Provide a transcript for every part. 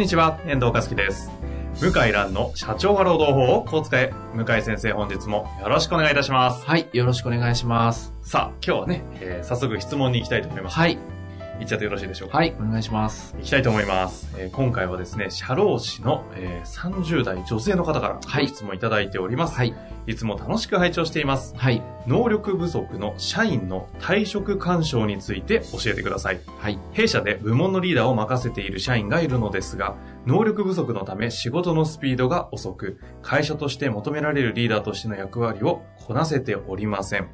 んにちは、遠藤和樹です。向井蘭の社長は労働法をこう使え。向井先生、本日もよろしくお願いいたします。はい、よろしくお願いします。さあ、今日はね、えー早速質問に行きたいと思います。はい、行っちゃってよろしいでしょうか？はい、お願いします。行きたいと思います。えー今回はですね、社労士の、えー30代女性の方からはいご質問いただいております。はい、いつも楽しく拝聴しています。はい、能力不足の社員の退職干渉について教えてください。はい、弊社で部門のリーダーを任せている社員がいるのですが、能力不足のため仕事のスピードが遅く、会社として求められるリーダーとしての役割をこなせておりません。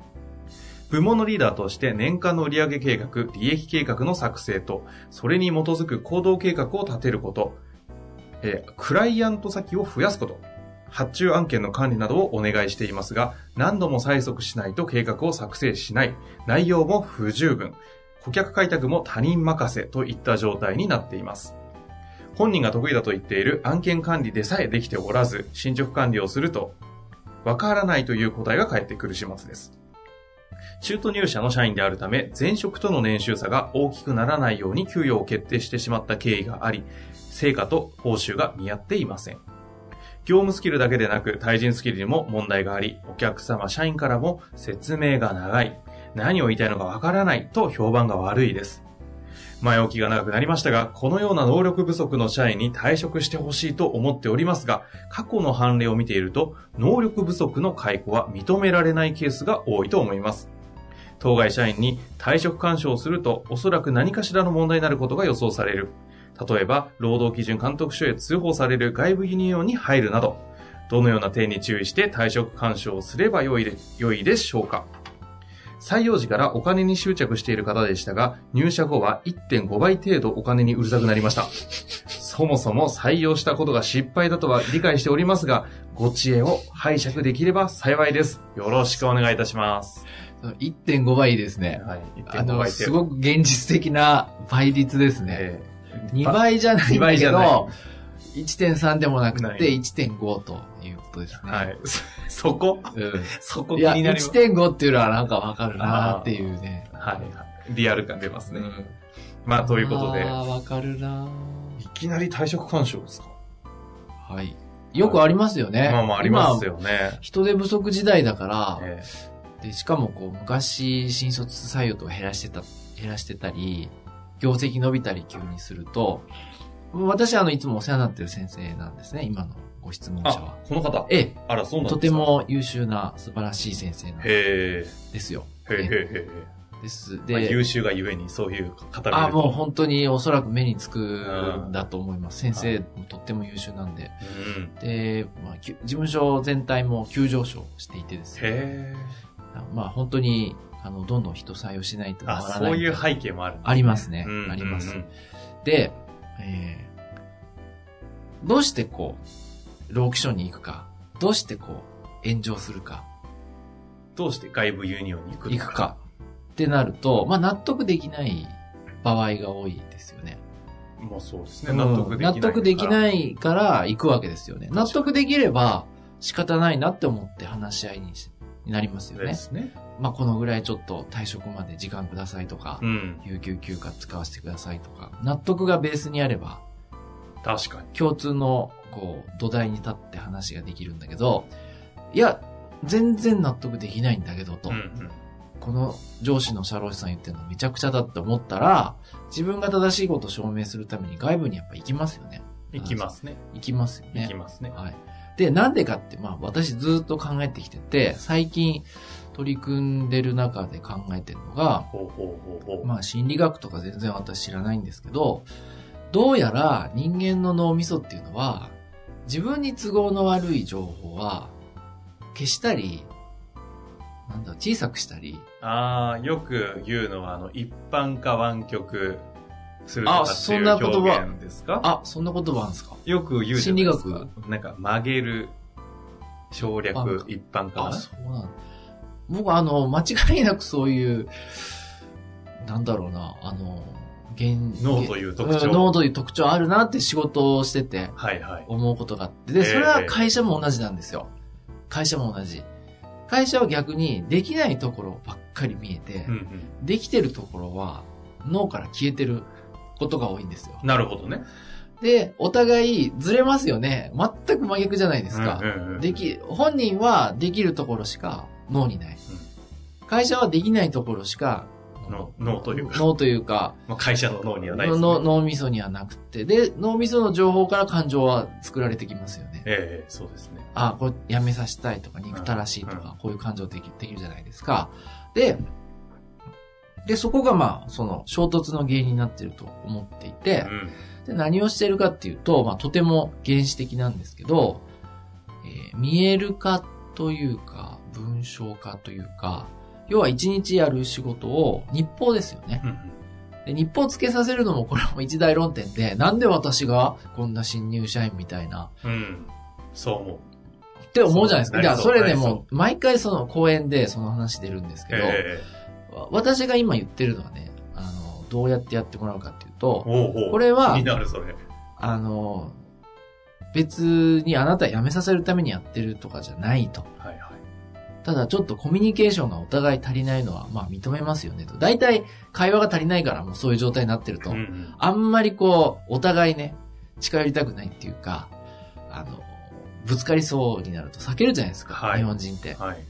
部門のリーダーとして年間の売上計画、利益計画の作成と、それに基づく行動計画を立てること、えークライアント先を増やすこと、発注案件の管理などをお願いしていますが、何度も催促しないと計画を作成しない、内容も不十分、顧客開拓も他人任せといった状態になっています。本人が得意だと言っている案件管理でさえできておらず、進捗管理をすると、わからないという答えが返ってくる始末です。中途入社の社員であるため、前職との年収差が大きくならないように給与を決定してしまった経緯があり、成果と報酬が見合っていません。業務スキルだけでなく対人スキルにも問題があり、お客様、社員からも説明が長い、何を言いたいのかわからないと評判が悪いです。前置きが長くなりましたが、このような能力不足の社員に退職してほしいと思っておりますが、過去の判例を見ていると、能力不足の解雇は認められないケースが多いと思います。当該社員に退職干渉をすると、おそらく何かしらの問題になることが予想される。例えば、労働基準監督署へ通報される外部ユニオンに入るなど、どのような点に注意して退職干渉をすればよいで良いでしょうか採用時からお金に執着している方でしたが、入社後は1.5倍程度お金にうるさくなりました。そもそも採用したことが失敗だとは理解しておりますが、ご知恵を拝借できれば幸いです。よろしくお願いいたします。1.5倍ですね。はい。あ1.5の、倍すごく現実的な倍率ですね。えー2倍じゃない2んだけ倍じゃないど、1.3でもなくて1.5とことですね。はい。そ そこ？うん そこ気いや、になります。1.5っていうのはなんかわかるなっていうね。はい。リアル感出ますね。うんまあ、ということで、ああ、わかるないきなり退職干渉ですか？はい。よくありますよね。まあまああります今よね。人手不足時代だから、えで、しかもこう、昔、新卒採用とか減らしてた、減らしてたり、業績伸びたり急にすると、私はあの、いつもお世話になってる先生なんですね、今のご質問者あは。、この方ええ、あら、そうなんですかとて。も優秀な素晴らしい先生なんへですよ。え。へえへえ。です。まあで、優秀がゆえにそういう方があ、もう本当におそらく目につくんだと思います。先生もとっても優秀なんで。うん。で、まあ、事務所全体も急上昇していてですね。へえ。まあ本当に、あの、どんどん人採用しないとあ、回らない。そういう背景もあるねありますねうんありますで、えー、どうしてこう、労基署に行くか、どうしてこう、炎上するか、どうして外部ユニオンに行くの行くかってなると、まあ納得できない場合が多いですよね。まあそうですね。納得できない。納得できい。ないから行くわけですよね。納得できれば仕方ないなって思って話し合いになりますよね。ですね。まあこのぐらいちょっと退職まで時間くださいとか、うん。有給休暇使わせてくださいとか、納得がベースにあれば、確かに。共通の、こう、土台に立って話ができるんだけど、いや、全然納得できないんだけど、と。うんうん。この上司の社労士さん言ってるのめちゃくちゃだって思ったら、自分が正しいことを証明するために外部にやっぱ行きますよね。行きますね。行きますよね。行きますね。はい。で、なんでかって、まあ私ずっと考えてきてて、最近取り組んでる中で考えてるのが、ほうほうほうほう。まあ心理学とか全然私知らないんですけど、どうやら人間の脳みそっていうのは、自分に都合の悪い情報は消したり、なんだろう、小さくしたり、ああ、よく言うのは、あの、一般化湾曲するとかあっていうそんな言葉。表現ですか？あ、そんな言葉あるんですか？よく言う。心理なんか、曲げる、省略一般、化一般化あ、そうなんだ。僕あの、間違いなくそういう、なんだろうな、あの、現脳という特徴ん脳という特徴あるなって仕事をしててはいはい。思うことがあって。で、それは会社も同じなんですよ。会社も同じ。会社は逆にできないところばっかり見えてうん、うん。できてるところは脳から消えてることが多いんですよ。なるほどね。で、お互いずれますよね。全く真逆じゃないですか。うんうんうんでき、本人はできるところしか脳にない。会社はできないところしか脳脳というか脳というか、まあ、会社の脳にはないですね。の脳みそにはなくて、で、脳みその情報から感情は作られてきますよね。ええそうですね。あ、これやめさせたいとか、憎たらしいとうんか、こういう感情できできるじゃないですか。で、で、そこがまあ、その衝突の原因になっていると思っていて、うん。で何をしているかっていうと、まあ、とても原始的なんですけど、えー見える化というか、文章化というか、要は一日やる仕事を日報ですよね。うんで日報つけさせるのもこれも一大論点で、なんで私がこんな新入社員みたいな、うん。うん。そう思う。って思うじゃないですか。そういや、それね、なりそうもう、毎回その講演でその話出るんですけど、えわ私が今言ってるのはね、あの、どうやってやってもらうかっていうえと、おうおうこれは気になる、それ。あの、別にあなた辞めさせるためにやってるとかじゃないと。はいはい。ただちょっとコミュニケーションがお互い足りないのは、まあ認めますよねと。大体会話が足りないからもうそういう状態になってると。うんうんあんまりこう、お互いね、近寄りたくないっていうか、あの、ぶつかりそうになると避けるじゃないですか、はい日本人って。はい。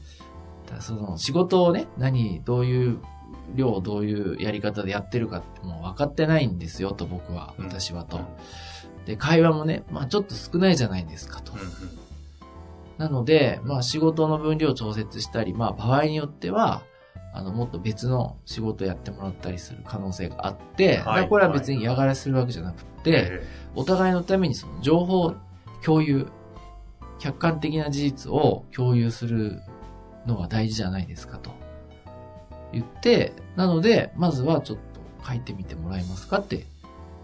だその仕事をね、何、どういう量、どういうやり方でやってるかってもう分かってないんですよと僕は、うん私はとうん。で、会話もね、まあちょっと少ないじゃないですかと。うんうんなので、まあ仕事の分量を調節したり、まあ場合によっては、あの、もっと別の仕事をやってもらったりする可能性があって、だからこれは別に嫌がらせするわけじゃなくて、えお互いのためにその情報共有、客観的な事実を共有するのは大事じゃないですかと言って、なので、まずはちょっと書いてみてもらえますかって、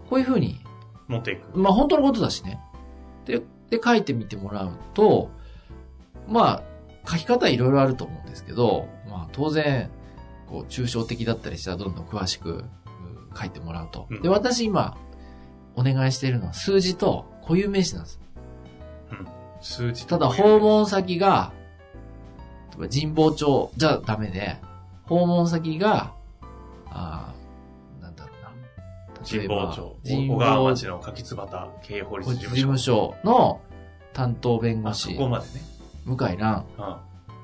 こういうふうに、え持っていく。まあ本当のことだしね。で、で書いてみてもらうと、まあ、書き方いろいろあると思うんですけど、まあ当然、こう、抽象的だったりしたらどんどん詳しくうん書いてもらうと。うんで、私今、お願いしているのは数字と固有名詞なんです。数値ただ、訪問先が、例えば神保町じゃダメで、訪問先が、あーなんだろうな。神保町、神小川保町の柿椿経営法律事事務所。務所の担当弁護士、こまでね。向井蘭うん。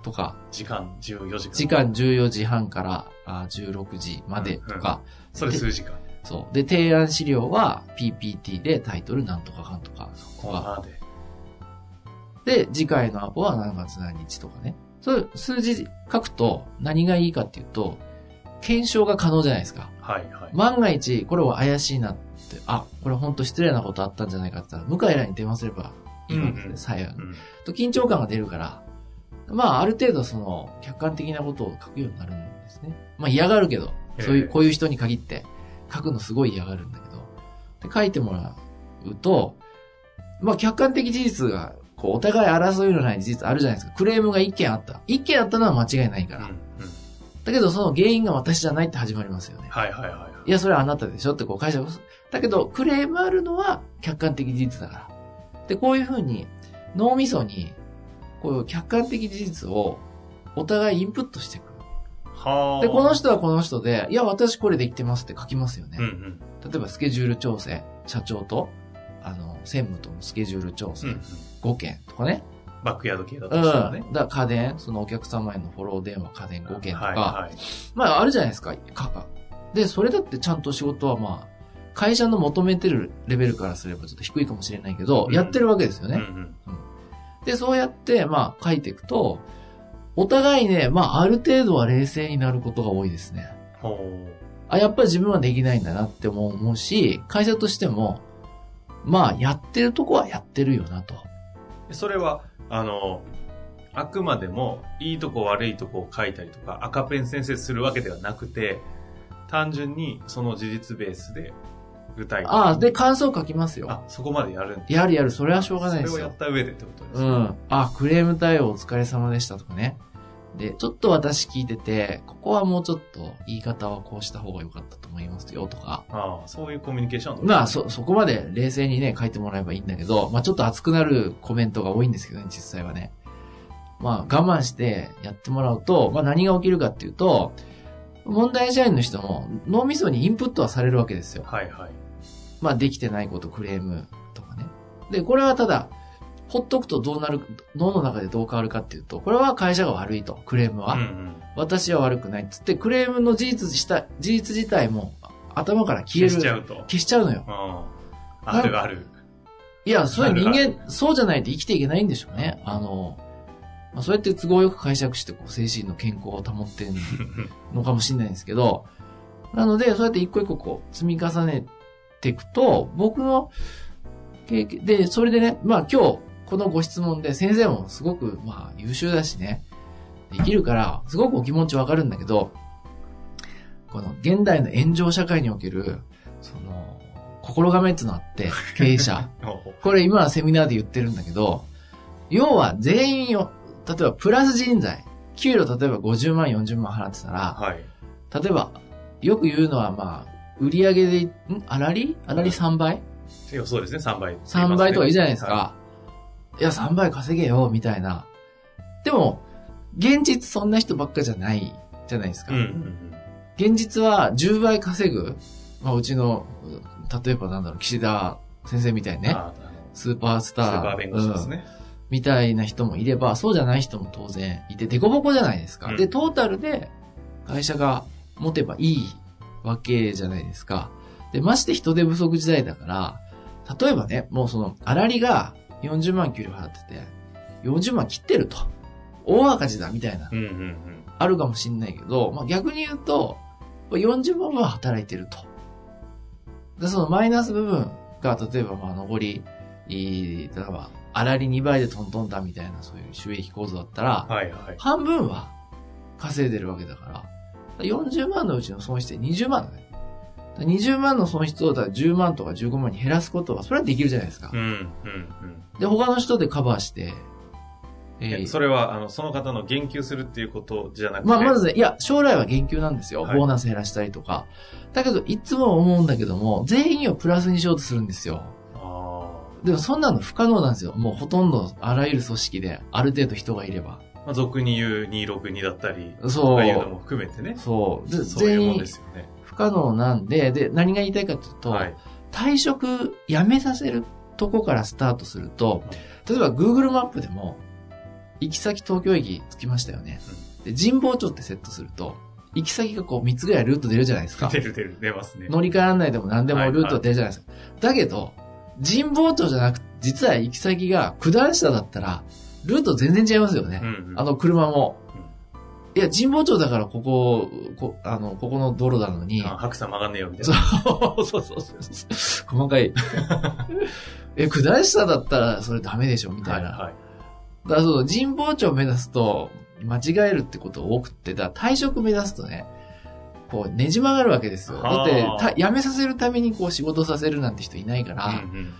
とか、時間14時間。時間14時半からあー16時までとか、それ数時間。そう。で、提案資料は PPT でタイトルなんとかかんとかとこか。まで。で、次回のアポは何月何日とかね。そういう数字書くと何がいいかっていうと、検証が可能じゃないですか。はいはい。万が一、これは怪しいなって、あ、これ本当失礼なことあったんじゃないかって言ったら、向井らに電話すればいいわけですね、うんうん最悪。うんと緊張感が出るから、まあ、ある程度その、客観的なことを書くようになるんですね。まあ嫌がるけど、そういう、ええこういう人に限って、書くのすごい嫌がるんだけど、で書いてもらうと、まあ客観的事実が、こう、お互い争いのない事実あるじゃないですか。クレームが1件あった。1件あったのは間違いないから。うんうんだけど、その原因が私じゃないって始まりますよね。はいはいはい。いや、それはあなたでしょってこう会社が、だけど、クレームあるのは客観的事実だから。で、こういうふうに脳みそに、こういう客観的事実をお互いインプットしていく。はあ。で、この人はこの人で、いや、私これできてますって書きますよね。うんうん。例えばスケジュール調整、社長と、あの、専務とのスケジュール調整、うんうん。5件とかね。バックヤード系だうん。としたらね。だから家電、そのお客様へのフォロー電話、家電5件とか、はいはい。まあ、あるじゃないですか、かが。で、それだってちゃんと仕事はまあ、会社の求めてるレベルからすればちょっと低いかもしれないけど、うんやってるわけですよね。うんうん。で、そうやって、まあ、書いていくと、お互いね、まあ、ある程度は冷静になることが多いですね。ほあ、やっぱり自分はできないんだなって思うし、会社としても、まあ、やってるとこはやってるよなと。う。それは、あの、あくまでもいいとこ悪いとこを書いたりとか赤ペン先生するわけではなくて、単純にその事実ベースで具体的に。ああ、で、感想書きますよ。あ、そこまでやるんだやるやる、それはしょうがないですよそれをやっ。た上でってことですね。うん。あ、クレーム対応お疲れ様でしたとかね。で、ちょっと私聞いてて、ここはもうちょっと言い方はこうした方が良かったと思いますよとか。ああ、そういうコミュニケーションまあ、そ、そこまで冷静にね、書いてもらえばいいんだけど、まあちょっと熱くなるコメントが多いんですけどね、実際はね。まあ我慢してやってもらうと、まあ何が起きるかっていうと、問題社員の人も脳みそにインプットはされるわけですよ。はいはい。まあできてないこと、クレームとかね。で、これはただ、ほっとくとどうなる、脳の中でどう変わるかっていうと、これは会社が悪いと、クレームは。うんうん。私は悪くないっつって、クレームの事実した、事実自体も頭から消える。消しちゃうと。消しちゃうのよ。うん。あるある。いや、そういう人間、そうじゃないと生きていけないんでしょうね。あの、まあ、そうやって都合よく解釈して、こう、精神の健康を保ってるのかもしれないんですけど、なので、そうやって一個一個こう、積み重ねていくと、僕の経験、で、それでね、まあ今日、このご質問で先生もすごく、まあ優秀だしね、できるから、すごくお気持ちわかるんだけど、この現代の炎上社会における、その、心構えってのがあって、経営者。これ今はセミナーで言ってるんだけど、要は全員を、例えばプラス人材、給料例えば50万、40万払ってたら、はい。例えば、よく言うのはまあ、売り上げで、ん？あらりあらり3倍？いやそうですね、3倍。?3 倍とかいいじゃないですはか。いや、3倍稼げよ、みたいな。でも、現実そんな人ばっかじゃない、じゃないですか。うんうんうん。現実は10倍稼ぐ、まあ、うちの、例えばなんだろう、岸田先生みたいにね、スーパースター。スーパー弁護士ですね。みたいな人もいれば、そうじゃない人も当然いて、デコボコじゃないですか。うんで、トータルで会社が持てばいいわけじゃないですか。で、まして人手不足時代だから、例えばね、もうその、あらりが40万給料払ってて、40万切ってると。大赤字だ、みたいな。あるかもしんないけど、まあ逆に言うと、40万は働いてると。で、そのマイナス部分が、例えば、まあ、残り、例えば、あらり2倍でトントンだみたいな、そういう収益構造だったら、はいはい。半分は稼いでるわけだから、40万のうちの損失って20万だね。だから20万の損失をだから10万とか15万に減らすことは、それはできるじゃないですかうん。うんで、他の人でカバーして、うん。えーえそれは、あの、その方の言及するっていうことじゃなくて。まあ、まずね、いや、将来は言及なんですよ。はいボーナス減らしたりとか。だけど、いつも思うんだけども、全員をプラスにしようとするんですよ。あでも、そんなの不可能なんですよ。もうほとんど、あらゆる組織で、ある程度人がいれば。あ。まあ、俗に言う262だったり、そとかいうのう。も含めてね。そう。でそういうもん全員ですよね。不可能なんで、で、何が言いたいかというと、はい。退職、辞めさせるとこからスタートすると、例えば Google マップでも、行き先東京駅着きましたよね。で、神保町ってセットすると、行き先がこう3つぐらいルート出るじゃないですか。出る出る、出ますね。乗り換え案内でも何でもルート出るじゃないですか。だけど、神保町じゃなく、実は行き先が九段下だったら、ルート全然違いますよね。うんうん。あの車も。いや、神保町だからここ、こあの、ここの道路なのに。あ白さ曲がんねえよ、みたいそな。うそうそうそう。細かい。え、九段下だったらそれダメでしょみたいな。はいはい。だからそう、神保町を目指すと、間違えるってこと多くって、だ退職目指すとね、こう、ねじ曲がるわけですよ。だはあって、た辞めさせるためにこう仕事させるなんて人いないから、うんうん。うん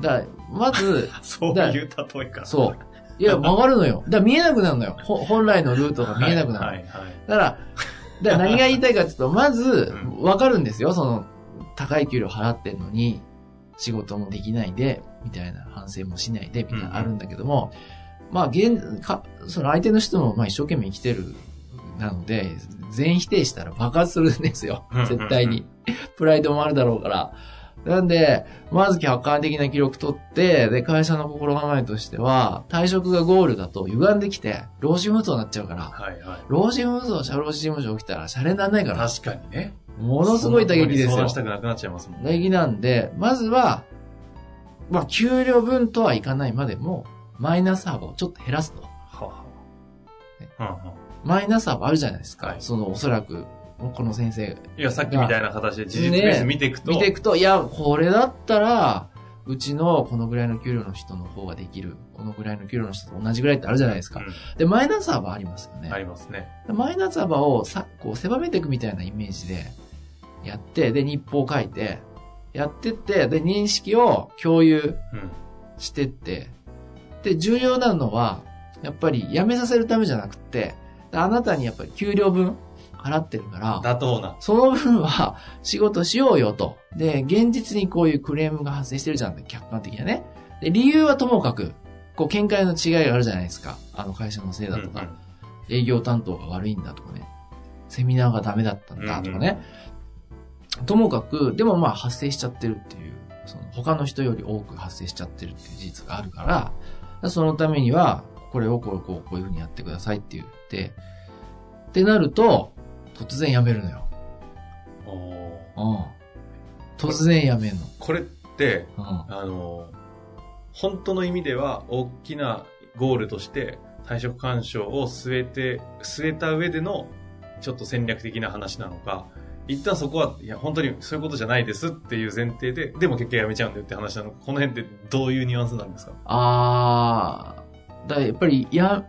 だから、まず、そういう例えか。そう。いや、曲がるのよ。だから見えなくなるのよ。ほ本来のルートが見えなくなる。はいはいはい。だから、だから何が言いたいかっていうと、まずう、わかるんですよ。その、高い給料払ってんのに、仕事もできないで、みたいな反省もしないで、みたいなのあるんだけども、まあ、現、か、その相手の人も、まあ一生懸命生きてる、なので、全否定したら爆発するんですようん。絶対に。プライドもあるだろうから。なんで、まず客観的な記録取って、で、会社の心構えとしては、退職がゴールだと歪んできて、労使紛争になっちゃうから、はいはい。労使紛争、社労使事務所起きたら、シャレにならないから、確かにね。ものすごい打撃ですよし。たくなくなっちゃいますもん打撃なんで、まずは、まあ、給料分とはいかないまでも、マイナス幅をちょっと減らすと。はあはあ。うんうんマイナス幅あるじゃないですか。はいその、おそらく、この先生いや、さっきみたいな形で事実ベース見ていくと。見ていくと、いや、これだったら、うちのこのぐらいの給料の人の方ができる、このぐらいの給料の人と同じぐらいってあるじゃないですか。で、マイナス幅ありますよね。ありますね。マイナス幅をさ、こう狭めていくみたいなイメージでやって、で、日報を書いて、やってって、で、認識を共有うん。してって、で、重要なのは、やっぱり辞めさせるためじゃなくって、であなたにやっぱり給料分払ってるから、妥当な。その分は 仕事しようよと。で、現実にこういうクレームが発生してるじゃんって、客観的なね。で、理由はともかく、こう、見解の違いがあるじゃないですか。あの会社のせいだとか、うん営業担当が悪いんだとかね。セミナーがダメだったんだとかね。ともかく、でもまあ発生しちゃってるっていう、その他の人より多く発生しちゃってるっていう事実があるからそのためには、これをこうこうこういうふうにやってくださいって言って、ってなると、突然やめるのよ。おーうん。突然やめんの。これって、うん。あの、本当の意味では大きなゴールとして退職干渉を据えて、据えた上でのちょっと戦略的な話なのか、一旦そこは、いや、本当にそういうことじゃないですっていう前提で、でも結局やめちゃうんだよって話なのか、この辺ってどういうニュアンスなんですか？あー、だやっぱり、や、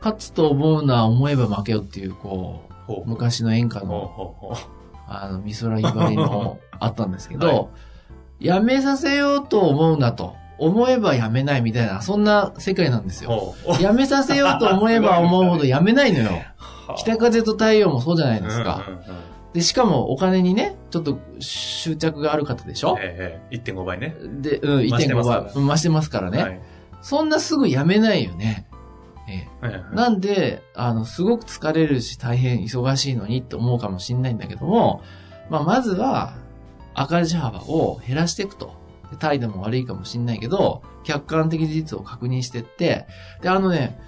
勝つと思うのは思えば負けよっていう、こほう、昔の演歌の、あの、美空ひばりのあったんですけど、はい。やめさせようと思うなと、思えばやめないみたいな、そんな世界なんですよ。やめさせようと思えば 思うほどやめないのよ。北風と太陽もそうじゃないですか。うんうんうんで、しかもお金にね、ちょっと執着がある方でしょ？ええええ。1.5倍ね。で、うん、増してま1.5すから倍、うん増してますからね。はいそんなすぐやめないよね。ええはいはいなんで、あの、すごく疲れるし大変忙しいのにって思うかもしれないんだけども、まあ、まずは赤字幅を減らしていくと。で態度も悪いかもしれないけど、客観的事実を確認してって、で、あのね、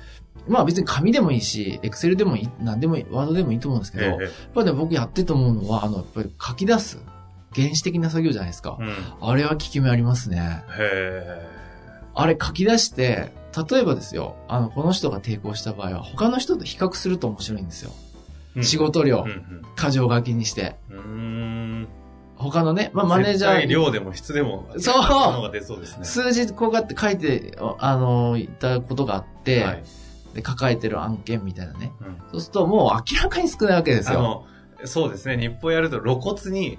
まあ別に紙でもいいし、エクセルでもいい、なんでもいい、ワードでもいいと思うんですけど、ええやっぱりね、僕やってて思うのは、あの、やっぱり書き出す。原始的な作業じゃないですか。うん。へあれは効き目ありますね。え。あれ書き出して、例えばですよ、あの、この人が抵抗した場合は、他の人と比較すると面白いんですよ。うん仕事量、うん過剰書きにして。うん。うーん。他のね、まあ、マネージャー、絶対量でも質でも、そうの方が出そうですね。数字こうやって書いて、あの、言ったことがあって、はい。で、抱えてる案件みたいなね。うんそうすると、もう明らかに少ないわけですよ。あの、そうですね。日報やると露骨に、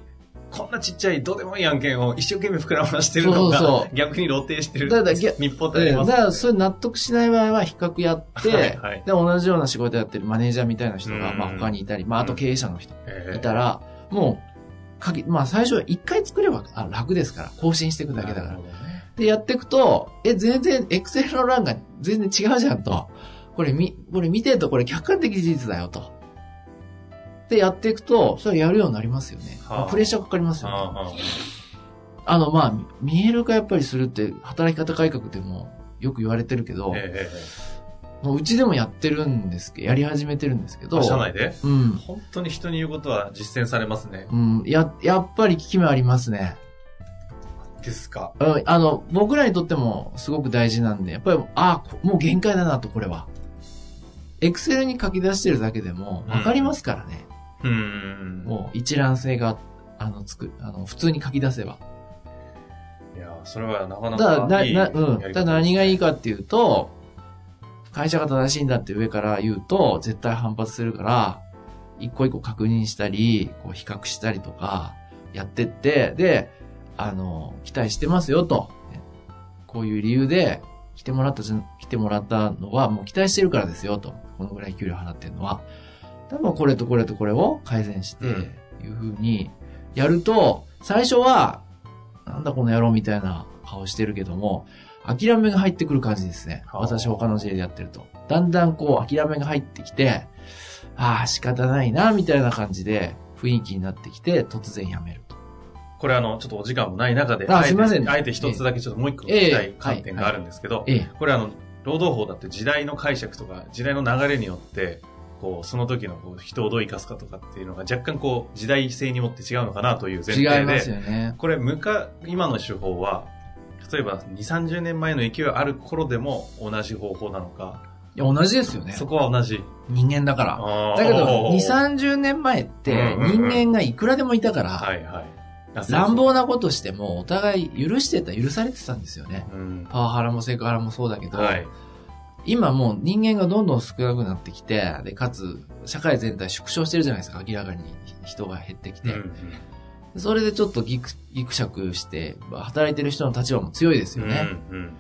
こんなちっちゃいどうでもいい案件を一生懸命膨らましてるのが、そうそうそ逆に露呈してる。だから逆日報ってありええます。だから、それ納得しない場合は、比較やって、はいはい。で、同じような仕事やってるマネージャーみたいな人が、うん。まあ、他にいたり、まあ、あと経営者の人ええ。いたら、もう、かき、まあ、最初は一回作ればあ楽ですから、更新していくだけだから。で、やっていくと、え、全然、エクセルの欄が全然違うじゃんと。これみ、これ見てるとこれ客観的事実だよと。で、やっていくと、それやるようになりますよね。はあプレッシャーかかりますよね。あああの、まあ、見える化やっぱりするって、働き方改革でもよく言われてるけど、えええもううちでもやってるんですけど、やり始めてるんですけど、え社内で？うん。本当に人に言うことは実践されますね。うん、や、やっぱり効き目ありますね。ですか？うん、あの、僕らにとってもすごく大事なんで、やっぱり、ああ、もう限界だなと、これは。エクセルに書き出してるだけでも、わかりますからね。うーん。もう一覧性が、あの、つく、あの、普通に書き出せば。いや、それはなかなだかいいな、な、うん。だ何がいいかっていうと、会社が正しいんだって上から言うと、絶対反発するから、一個一個確認したり、こう比較したりとか、やってって、で、あの、期待してますよと。ねこういう理由で、来てもらった来てもらったのは、もう期待してるからですよと。このぐらい給料払ってるのは。多分これとこれとこれを改善して、うんいうふうにやると、最初は、なんだこの野郎みたいな顔してるけども、諦めが入ってくる感じですね。はあ私他の事例でやってると。だんだんこう諦めが入ってきて、ああ、仕方ないな、みたいな感じで雰囲気になってきて、突然やめると。これあの、ちょっとお時間もない中で、あすいませんあえて一つだけちょっともう一個聞きたい観点があるんですけど、ええ。これあの、労働法だって時代の解釈とか、時代の流れによって、こう、その時のこう人をどう生かすかとかっていうのが若干こう、時代性にもって違うのかなという前提で、違いますよね。これ、むか、今の手法は、例えば2、30年前の勢いある頃でも同じ方法なのか、いや、同じですよね。そこは同じ。人間だから。だけど、2、30年前って人間がいくらでもいたから、はいはい。乱暴なことしても、お互い許してた、許されてたんですよね。うん。パワハラもセクハラもそうだけど、はい。今もう人間がどんどん少なくなってきて、で、かつ、社会全体縮小してるじゃないですか、明らかに人が減ってきて。うんそれでちょっとギクギクシャクして、働いてる人の立場も強いですうん。よね。うん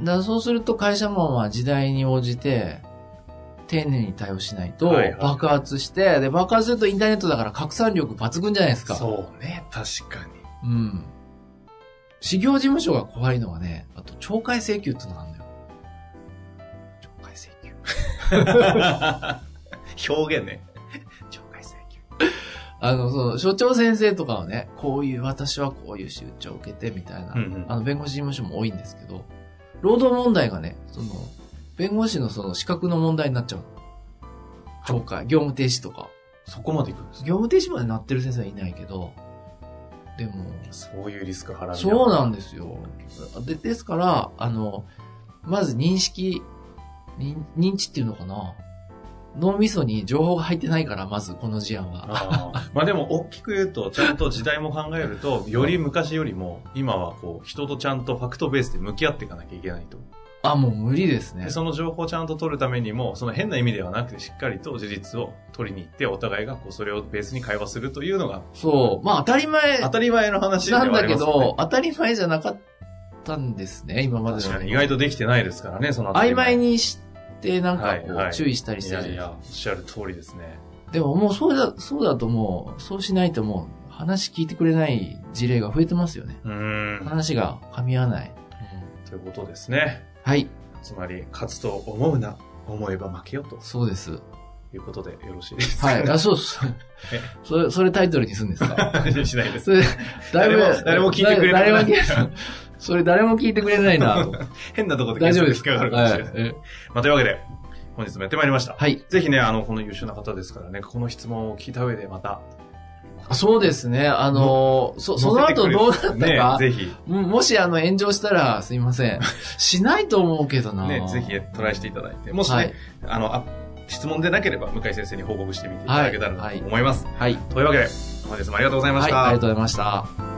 だからそうすると会社もまあ時代に応じて、丁寧に対応しないとはいはい爆発して、で、爆発するとインターネットだから拡散力抜群じゃないですか。そうね、確かに。うん。事業事務所が怖いのはね、あと懲戒請求ってのがあるんだよ。表現ね。懲戒請求。あの、その、所長先生とかはね、こういう、私はこういう出張を受けてみたいな、うんうんあの、弁護士事務所も多いんですけど、労働問題がね、その、弁護士のその資格の問題になっちゃうの。懲戒、業務停止とか。そこまでいくんです業務停止までなってる先生はいないけど、でも、そういうリスク払うそうなんですよ。で、ですから、あの、まず認識、認認知っていうのかな？脳みそに情報が入ってないから、まずこの事案は。あーまあでも、大きく言うと、ちゃんと時代も考えると、より昔よりも、今はこう、人とちゃんとファクトベースで向き合っていかなきゃいけないと。あ、もう無理ですねで。その情報をちゃんと取るためにも、その変な意味ではなくて、しっかりと事実を取りに行って、お互いがこう、それをベースに会話するというのが、そう。まあ当たり前当たり前の話なんだけど、当たり前じゃなかったんですね、今までの。確かに意外とできてないですからね、その曖昧にして、なんかこはいはいう、注意したりしてる。いやいや、おっしゃる通りですね。でももうそうだ、そうだともう、そうしないともう、話聞いてくれない事例が増えてますよね。うーん。話が噛み合わない。ということですね。はい、つまり、勝つと思うな、思えば負けよとそうです。いうことでよろしいですか？はい、あ、そうそうえ？それ、それタイトルにするんですか？しないですそ。れ、だいぶ誰も誰も聞いてくれない誰も聞いてそれ誰も聞いてくれないなと。変なところで大丈夫です引っかかるかもしれない。はいえまあ、というわけで、本日もやってまいりました。はい。ぜひね、あの、この優秀な方ですからね、この質問を聞いた上でまた、あそうですね。あのーそ、その後どうなったか、ね、ぜひ、ももしあの炎上したらすいません。しないと思うけどな。ね、ぜひトライしていただいて、もしね、はい。あの、あ質問でなければ、向井先生に報告してみていただけたらなと思います。はい。というわけで、本日もありがとうございまはい。した。ありがとうございました。